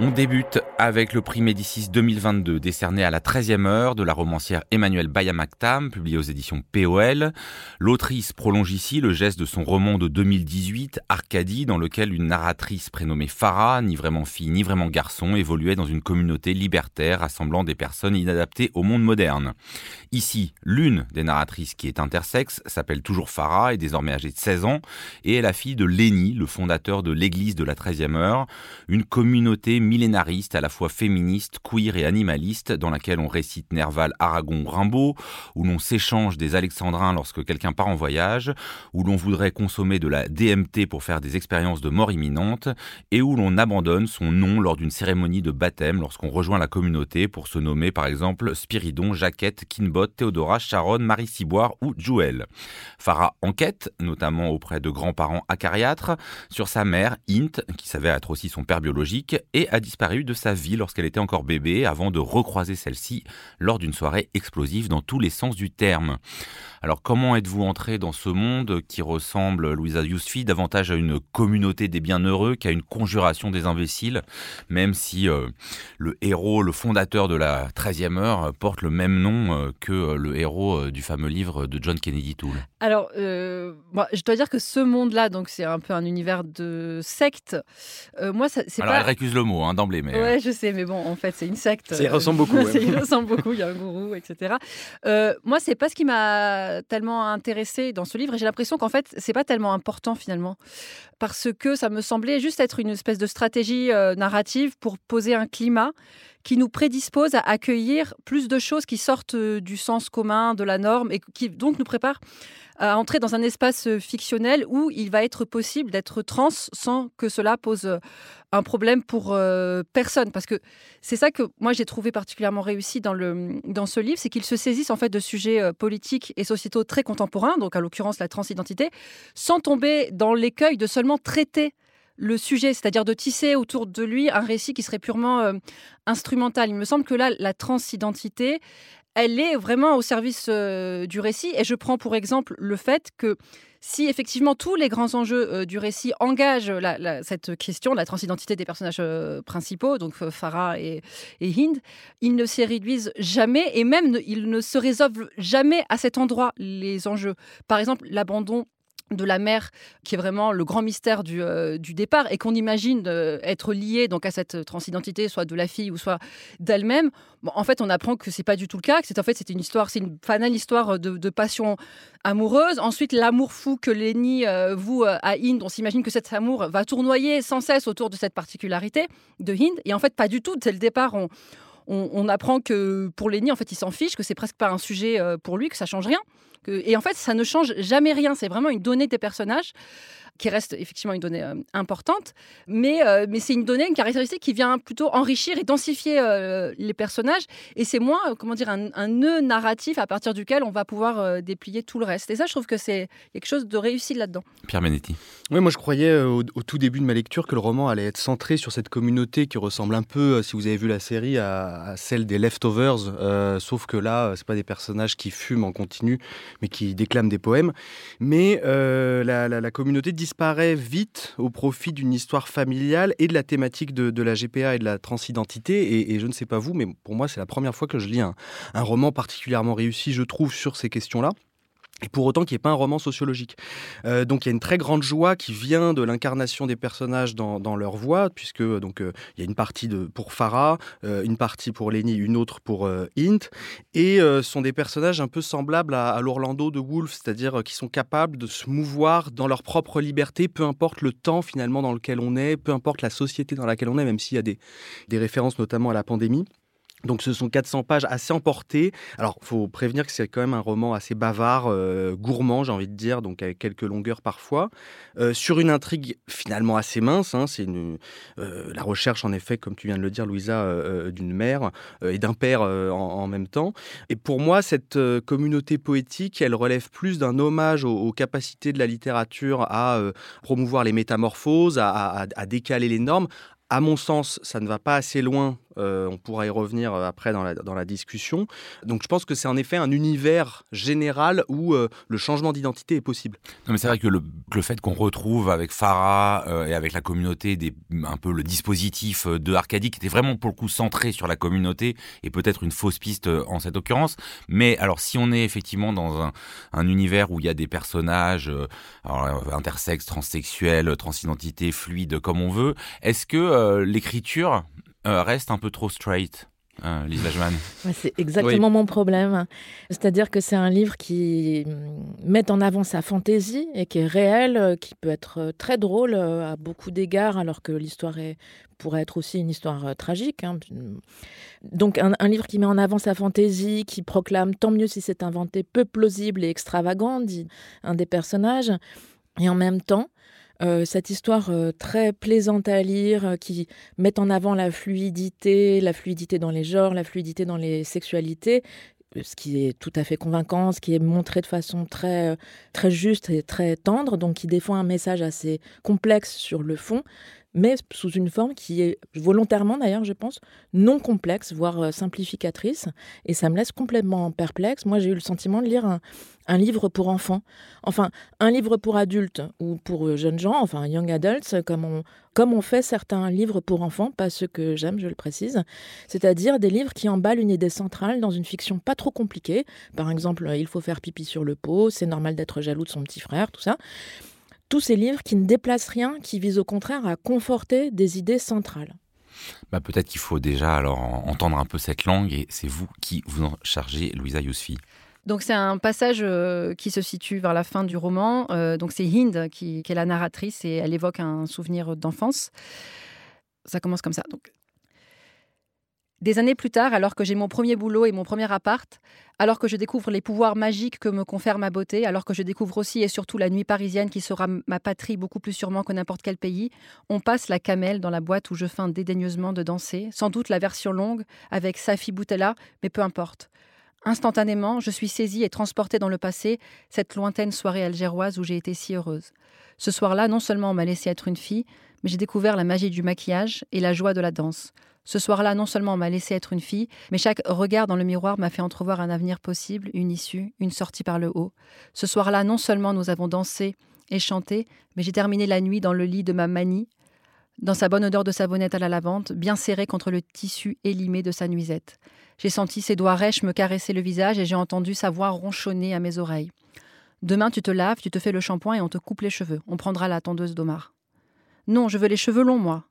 On débute avec le prix Médicis 2022 décerné à la 13e heure de la romancière Emmanuelle Bayamaktam, publié aux éditions POL. L'autrice prolonge ici le geste de son roman de 2018, Arcadie, dans lequel une narratrice prénommée Farah, ni vraiment fille ni vraiment garçon, évoluait dans une communauté libertaire rassemblant des personnes inadaptées au monde moderne. Ici, l'une des narratrices qui est intersexe s'appelle toujours Farah, est désormais âgée de 16 ans, et est la fille de Léni, le fondateur de l'église de la 13e heure, une communauté millénariste, à la fois féministe, queer et animaliste, dans laquelle on récite Nerval, Aragon, Rimbaud, où l'on s'échange des alexandrins lorsque quelqu'un part en voyage, où l'on voudrait consommer de la DMT pour faire des expériences de mort imminente, et où l'on abandonne son nom lors d'une cérémonie de baptême lorsqu'on rejoint la communauté pour se nommer par exemple Spiridon, Jaquette, Kinbot, Théodora, Sharon, Marie Ciboire ou Jouel. Farah enquête, notamment auprès de grands-parents acariâtres, sur sa mère, Int, qui s'avère être aussi son père biologique, et a disparu de sa vie lorsqu'elle était encore bébé avant de recroiser celle-ci lors d'une soirée explosive dans tous les sens du terme. Alors comment êtes-vous entré dans ce monde qui ressemble, Louisa Yousfi, davantage à une communauté des bienheureux qu'à une conjuration des imbéciles, même si euh, le héros, le fondateur de la 13e heure, porte le même nom euh, que euh, le héros du fameux livre de John Kennedy Toole? Alors, je dois dire que ce monde-là, donc c'est un peu un univers de secte. moi, c'est Alors, pas... elle récuse le mot hein, d'emblée, mais... Ouais, je sais, mais bon, en fait, c'est une secte. Ça y ressemble beaucoup. ça y ressemble beaucoup, il y a un gourou, etc. moi, c'est pas ce qui m'a tellement intéressée dans ce livre et j'ai l'impression qu'en fait, c'est pas tellement important finalement. Parce que ça me semblait juste être une espèce de stratégie euh, narrative pour poser un climat qui nous prédispose à accueillir plus de choses qui sortent euh, du sens commun, de la norme et qui donc nous prépare à entrer dans un espace euh, fictionnel où il va être possible d'être trans sans que cela pose euh, un problème pour personne. Parce que c'est ça que moi j'ai trouvé particulièrement réussi dans, le, dans ce livre, c'est qu'il se saisisse en fait de sujets politiques et sociétaux très contemporains, donc à l'occurrence la transidentité, sans tomber dans l'écueil de seulement traiter le sujet, c'est-à-dire de tisser autour de lui un récit qui serait purement instrumental. Il me semble que là, la transidentité, elle est vraiment au service euh, du récit. Et je prends pour exemple le fait que si effectivement tous les grands enjeux euh, du récit engagent cette question, la transidentité des personnages euh, principaux, donc Farah et, Hind, ils ne s'y réduisent jamais et même ils ne se résolvent jamais à cet endroit, les enjeux. Par exemple, l'abandon de la mère, qui est vraiment le grand mystère du, euh, départ, et qu'on imagine euh, être lié donc à cette transidentité, soit de la fille ou soit d'elle-même. en fait, on apprend que c'est pas du tout le cas, que c'est en fait c'est une histoire, c'est une banale histoire de, passion amoureuse. Ensuite, l'amour fou que Lenny euh, voue à Hind, on s'imagine que cet amour va tournoyer sans cesse autour de cette particularité de Hind, et en fait pas du tout. Dès le départ, on, on, apprend que pour Lenny, en fait, il s'en fiche, que c'est presque pas un sujet pour lui, que ça change rien. Et en fait, ça ne change jamais rien. C'est vraiment une donnée des personnages qui reste effectivement une donnée euh, importante, mais, euh, mais c'est une donnée, une caractéristique qui vient plutôt enrichir et densifier euh, les personnages, et c'est moins, comment dire, un, nœud narratif à partir duquel on va pouvoir déplier tout le reste. Et ça, je trouve que c'est quelque chose de réussi là-dedans. Pierre Benetti. Oui, moi je croyais au, tout début de ma lecture que le roman allait être centré sur cette communauté qui ressemble un peu, si vous avez vu la série, à, celle des Leftovers, sauf que là, c'est pas des personnages qui fument en continu, mais qui déclament des poèmes. Mais la, la, la, communauté disparaît vite au profit d'une histoire familiale et de la thématique de, la GPA et de la transidentité. Et, je ne sais pas vous, mais pour moi, c'est la première fois que je lis un roman particulièrement réussi, je trouve, sur ces questions-là et pour autant qui n'est pas un roman sociologique. Euh, donc il y a une très grande joie qui vient de l'incarnation des personnages dans, leur voix, puisque euh, donc euh, il y a une partie pour Farah, une partie pour Lenny, une autre pour Int, et sont des personnages un peu semblables à, l'Orlando de Woolf, c'est-à-dire qui sont capables de se mouvoir dans leur propre liberté, peu importe le temps finalement dans lequel on est, peu importe la société dans laquelle on est, même s'il y a des, des références notamment à la pandémie. Donc ce sont 400 pages assez emportées. Alors faut prévenir que c'est quand même un roman assez bavard, euh, gourmand j'ai envie de dire, donc avec quelques longueurs parfois, euh, sur une intrigue finalement assez mince. Hein. c'est euh, la recherche en effet, comme tu viens de le dire Louisa, d'une mère et d'un père en, même temps. Et pour moi cette communauté poétique, elle relève plus d'un hommage aux, capacités de la littérature à promouvoir les métamorphoses, à décaler les normes, à mon sens, ça ne va pas assez loin on pourra y revenir après dans la, dans la discussion. Donc je pense que c'est en effet un univers général où le changement d'identité est possible. Non, mais c'est vrai que le, le fait qu'on retrouve avec Farah et avec la communauté des, un peu le dispositif de Arcadie qui était vraiment pour le coup centré sur la communauté et peut-être une fausse piste en cette occurrence. Mais alors si on est effectivement dans un, un univers où il y a des personnages intersexes, transsexuels, transidentités, fluides, comme on veut, est-ce que l'écriture reste un peu trop straight euh, Lisa c'est exactement mon problème. C'est-à-dire que c'est un livre qui mm, met en avant sa fantaisie et qui est réel, euh, qui peut être euh, très drôle à beaucoup d'égards, alors que l'histoire pourrait être aussi une histoire tragique. Hein. Donc un, un, livre qui met en avant sa fantaisie, qui proclame tant mieux si c'est inventé, peu plausible et extravagant, dit un des personnages, et en même temps euh, cette histoire euh, très plaisante à lire, euh, qui met en avant la fluidité, la fluidité dans les genres, la fluidité dans les sexualités, ce qui est tout à fait convaincant, ce qui est montré de façon très, très juste et très tendre, donc qui défend un message assez complexe sur le fond mais sous une forme qui est volontairement d'ailleurs, je pense, non complexe, voire euh, simplificatrice. Et ça me laisse complètement perplexe. Moi, j'ai eu le sentiment de lire un, livre pour enfants. Enfin, un livre pour adultes ou pour euh, jeunes gens, enfin young adults, comme on, comme on fait certains livres pour enfants, pas ceux que j'aime, je le précise. C'est-à-dire des livres qui emballent une idée centrale dans une fiction pas trop compliquée. Par exemple, il faut faire pipi sur le pot, c'est normal d'être jaloux de son petit frère, tout ça tous ces livres qui ne déplacent rien, qui visent au contraire à conforter des idées centrales. Bah peut-être qu'il faut déjà alors entendre un peu cette langue et c'est vous qui vous en chargez, Louisa Yousfi. Donc c'est un passage euh, qui se situe vers la fin du roman. Euh, donc c'est Hind qui, qui, est la narratrice et elle évoque un souvenir d'enfance. Ça commence comme ça. Donc des années plus tard, alors que j'ai mon premier boulot et mon premier appart, alors que je découvre les pouvoirs magiques que me confère ma beauté, alors que je découvre aussi et surtout la nuit parisienne qui sera ma patrie beaucoup plus sûrement que n'importe quel pays, on passe la camelle dans la boîte où je feins dédaigneusement de danser, sans doute la version longue avec Safi Boutella, mais peu importe. Instantanément, je suis saisie et transportée dans le passé, cette lointaine soirée algéroise où j'ai été si heureuse. Ce soir-là, non seulement on m'a laissé être une fille, mais j'ai découvert la magie du maquillage et la joie de la danse. Ce soir-là, non seulement on m'a laissé être une fille, mais chaque regard dans le miroir m'a fait entrevoir un avenir possible, une issue, une sortie par le haut. Ce soir-là, non seulement nous avons dansé et chanté, mais j'ai terminé la nuit dans le lit de ma manie, dans sa bonne odeur de savonnette à la lavande, bien serrée contre le tissu élimé de sa nuisette. J'ai senti ses doigts rêches me caresser le visage et j'ai entendu sa voix ronchonner à mes oreilles. Demain, tu te laves, tu te fais le shampoing et on te coupe les cheveux. On prendra la tondeuse d'Omar. Non, je veux les cheveux longs, moi.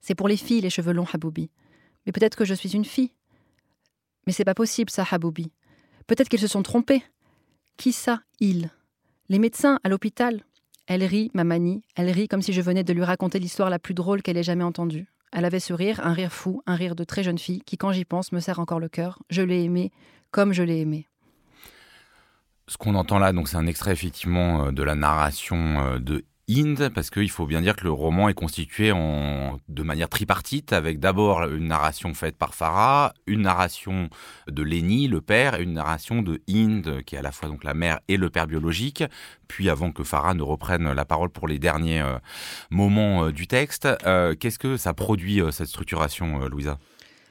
C'est pour les filles, les cheveux longs, Haboubi. Mais peut-être que je suis une fille. Mais c'est pas possible, ça, Haboubi. Peut-être qu'ils se sont trompés. Qui ça, ils? Les médecins, à l'hôpital? Elle rit, ma manie. Elle rit comme si je venais de lui raconter l'histoire la plus drôle qu'elle ait jamais entendue. Elle avait ce rire, un rire fou, un rire de très jeune fille, qui, quand j'y pense, me serre encore le cœur. Je l'ai aimé comme je l'ai aimé. Ce qu'on entend là, donc c'est un extrait effectivement euh, de la narration euh, de Inde, parce qu'il faut bien dire que le roman est constitué en, de manière tripartite, avec d'abord une narration faite par Farah, une narration de Lenny, le père, et une narration de Inde, qui est à la fois donc la mère et le père biologique. Puis avant que Farah ne reprenne la parole pour les derniers euh, moments euh, du texte, euh, qu'est-ce que ça produit cette structuration, Louisa?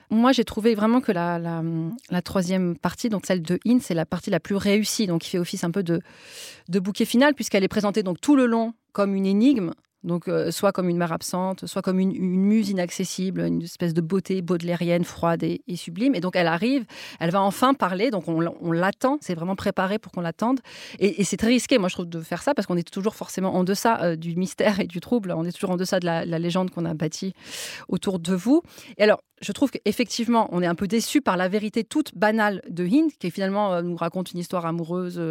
Moi, j'ai trouvé vraiment que la, troisième partie, donc celle de In, c'est la partie la plus réussie, donc qui fait office un peu de, de bouquet final, puisqu'elle est présentée donc tout le long comme une énigme, donc, euh, soit comme une mère absente, soit comme une, muse inaccessible, une espèce de beauté baudelairienne, froide et, sublime. Et donc, elle arrive, elle va enfin parler, donc on, l'attend, c'est vraiment préparé pour qu'on l'attende. Et, c'est très risqué, moi, je trouve, de faire ça, parce qu'on est toujours forcément en deçà euh, du mystère et du trouble, on est toujours en deçà de la, la légende qu'on a bâtie autour de vous. Et alors, je trouve qu'effectivement, on est un peu déçu par la vérité toute banale de Hind, qui finalement euh, nous raconte une histoire amoureuse,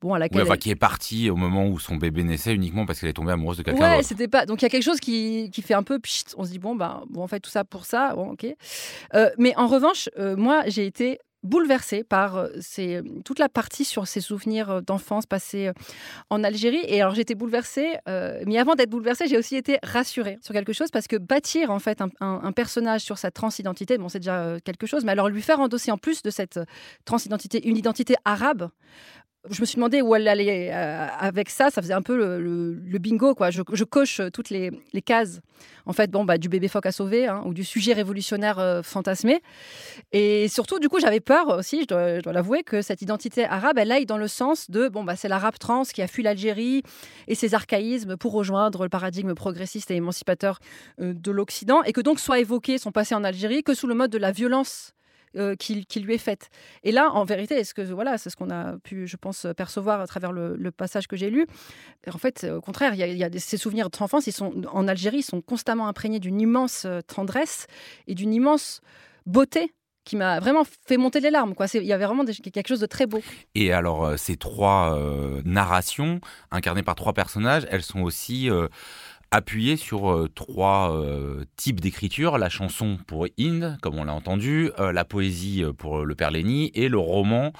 bon, à laquelle. qui est partie au moment où son bébé naissait uniquement parce qu'elle est tombée amoureuse de quelqu'un d'autre pas. Donc il y a quelque chose qui, qui fait un peu. on se dit bon bah bon, on fait tout ça pour ça. Bon, ok. Euh, mais en revanche, euh, moi j'ai été bouleversée par euh, ces, toute la partie sur ses souvenirs d'enfance passés en Algérie. Et alors j'étais bouleversée, mais avant d'être bouleversée, j'ai aussi été rassurée sur quelque chose parce que bâtir en fait un, un personnage sur sa transidentité, bon c'est déjà quelque chose, mais alors lui faire endosser en plus de cette transidentité une identité arabe, je me suis demandé où elle allait euh, avec ça. Ça faisait un peu le, bingo, quoi. Je, coche toutes les, cases, en fait, bon, bah, du bébé phoque à sauver hein, ou du sujet révolutionnaire euh, fantasmé. Et surtout, du coup, j'avais peur aussi, je dois, l'avouer, que cette identité arabe, elle aille dans le sens de, bon, bah, c'est l'arabe trans qui a fui l'Algérie et ses archaïsmes pour rejoindre le paradigme progressiste et émancipateur euh, de l'Occident, et que donc soit évoqué son passé en Algérie que sous le mode de la violence euh, qui, lui est faite. Et là, en vérité, est-ce que voilà, c'est ce qu'on a pu, je pense, percevoir à travers le, passage que j'ai lu. En fait, au contraire, il y a, ces souvenirs d'enfance, ils sont en Algérie, sont constamment imprégnés d'une immense euh, tendresse et d'une immense beauté qui m'a vraiment fait monter les larmes. Il y avait vraiment quelque chose de très beau. Et alors, euh, ces trois narrations, incarnées par trois personnages, elles sont aussi appuyé sur euh, trois euh, types d'écriture la chanson pour Inde, comme on l'a entendu, euh, la poésie pour le père Léni et le roman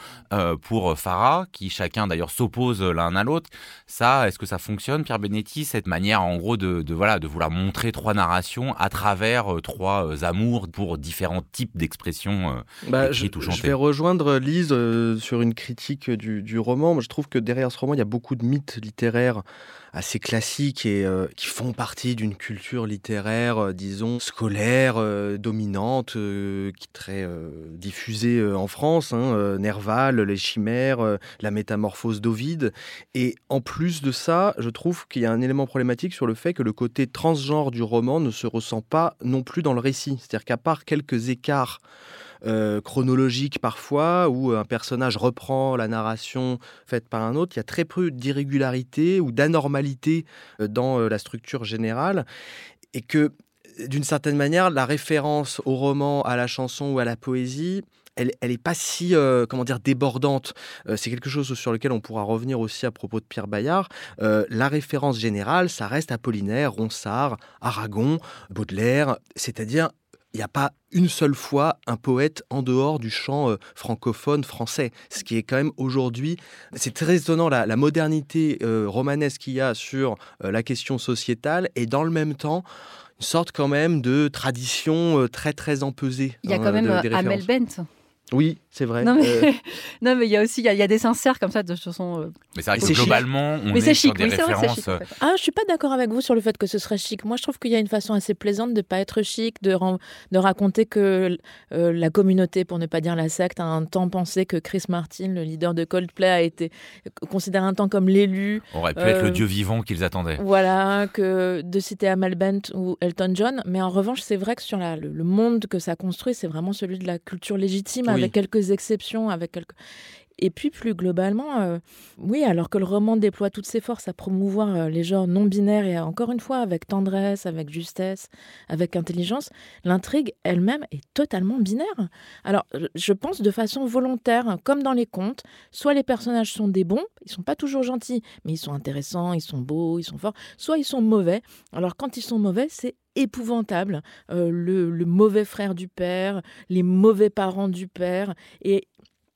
pour Farah, qui chacun d'ailleurs s'oppose l'un à l'autre. Ça, est-ce que ça fonctionne, Pierre Benetti, cette manière en gros de, voilà, de vouloir montrer trois narrations à travers trois amours pour différents types d'expressions bah, je, Je vais rejoindre Lise sur une critique du, du roman. je trouve que derrière ce roman, il y a beaucoup de mythes littéraires assez classiques et euh, qui font partie d'une culture littéraire, euh, disons, scolaire, euh, dominante, qui est très diffusée en France. Hein, Nerval, les chimères, la métamorphose d'Ovide. Et en plus de ça, je trouve qu'il y a un élément problématique sur le fait que le côté transgenre du roman ne se ressent pas non plus dans le récit. C'est-à-dire qu'à part quelques écarts euh, chronologique parfois, où un personnage reprend la narration faite par un autre. Il y a très peu d'irrégularité ou d'anormalité euh, dans euh, la structure générale. Et que, d'une certaine manière, la référence au roman, à la chanson ou à la poésie, elle n'est pas si comment dire débordante. c'est quelque chose sur lequel on pourra revenir aussi à propos de Pierre Bayard. la référence générale, ça reste Apollinaire, Ronsard, Aragon, Baudelaire, c'est-à-dire il n'y a pas une seule fois un poète en dehors du champ euh, francophone français. Ce qui est quand même aujourd'hui, c'est très étonnant la, modernité euh, romanesque qu'il y a sur euh, la question sociétale et dans le même temps une sorte quand même de tradition très très empesée. Il y a quand même Amel Bent. Oui, c'est vrai. Non, mais euh, non, mais il y a aussi il y, a des sincères comme ça de chansons. Euh, mais c'est vrai que globalement, on mais est, chic. Sur des références. Chic, ah, je suis pas d'accord avec vous sur le fait que ce serait chic. Moi, je trouve qu'il y a une façon assez plaisante de pas être chic, de, de raconter que euh, la communauté, pour ne pas dire la secte, a un temps pensé que Chris Martin, le leader de Coldplay, a été considéré un temps comme l'élu. Aurait pu être le dieu vivant qu'ils attendaient. Voilà, que de citer Amal Bent ou Elton John. Mais en revanche, c'est vrai que sur la, le, monde que ça construit, c'est vraiment celui de la culture légitime, avec quelques exceptions avec quelques... Et puis plus globalement, euh, oui, alors que le roman déploie toutes ses forces à promouvoir euh, les genres non binaires et encore une fois avec tendresse, avec justesse, avec intelligence, l'intrigue elle-même est totalement binaire. Alors je pense de façon volontaire, comme dans les contes, soit les personnages sont des bons, ils sont pas toujours gentils, mais ils sont intéressants, ils sont beaux, ils sont forts, soit ils sont mauvais. Alors quand ils sont mauvais, c'est épouvantable. Euh, le, le, mauvais frère du père, les mauvais parents du père. Et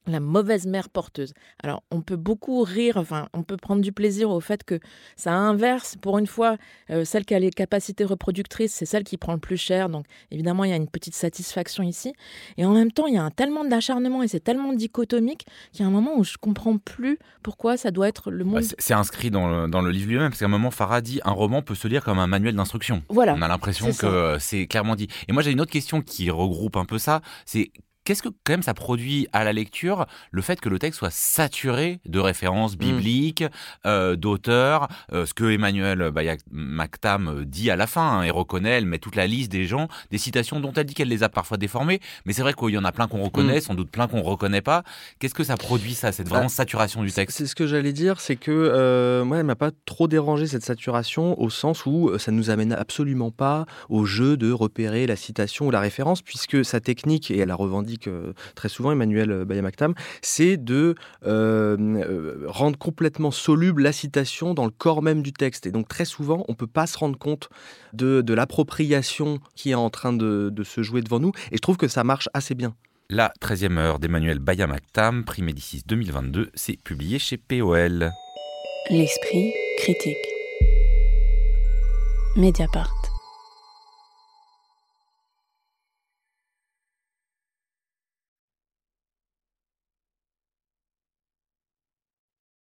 la mauvaise mère porteuse. Alors, on peut beaucoup rire, enfin, on peut prendre du plaisir au fait que ça inverse. Pour une fois, euh, celle qui a les capacités reproductrices, c'est celle qui prend le plus cher. Donc, évidemment, il y a une petite satisfaction ici. Et en même temps, il y a un tellement d'acharnement et c'est tellement dichotomique qu'il y a un moment où je comprends plus pourquoi ça doit être le bah, monde. c'est inscrit dans le, livre lui-même, parce qu'à un moment, Farah dit un roman peut se lire comme un manuel d'instruction. Voilà. On a l'impression que c'est clairement dit. Et moi, j'ai une autre question qui regroupe un peu ça. C'est Qu'est-ce que quand même ça produit à la lecture le fait que le texte soit saturé de références mm. bibliques, euh, d'auteurs, euh, ce que Emmanuel Mactam euh, dit à la fin, hein, et reconnaît, elle met toute la liste des gens, des citations dont elle dit qu'elle les a parfois déformées, mais c'est vrai qu'il y en a plein qu'on reconnaît, mm. sans doute plein qu'on reconnaît pas. Qu'est-ce que ça produit ça, cette vraiment bah, saturation du texte? C'est ce que j'allais dire, c'est que moi, elle m'a pas trop dérangé cette saturation au sens où ça nous amène absolument pas au jeu de repérer la citation ou la référence, puisque sa technique, et elle a revendiqué très souvent, Emmanuel euh, Bayamaktam, c'est de euh, euh, rendre complètement soluble la citation dans le corps même du texte. Et donc très souvent, on ne peut pas se rendre compte de, l'appropriation qui est en train de, se jouer devant nous. Et je trouve que ça marche assez bien. La 13e heure d'Emmanuel Bayamaktam, prix Médicis 2022, c'est publié chez POL. L'esprit critique. Mediapart.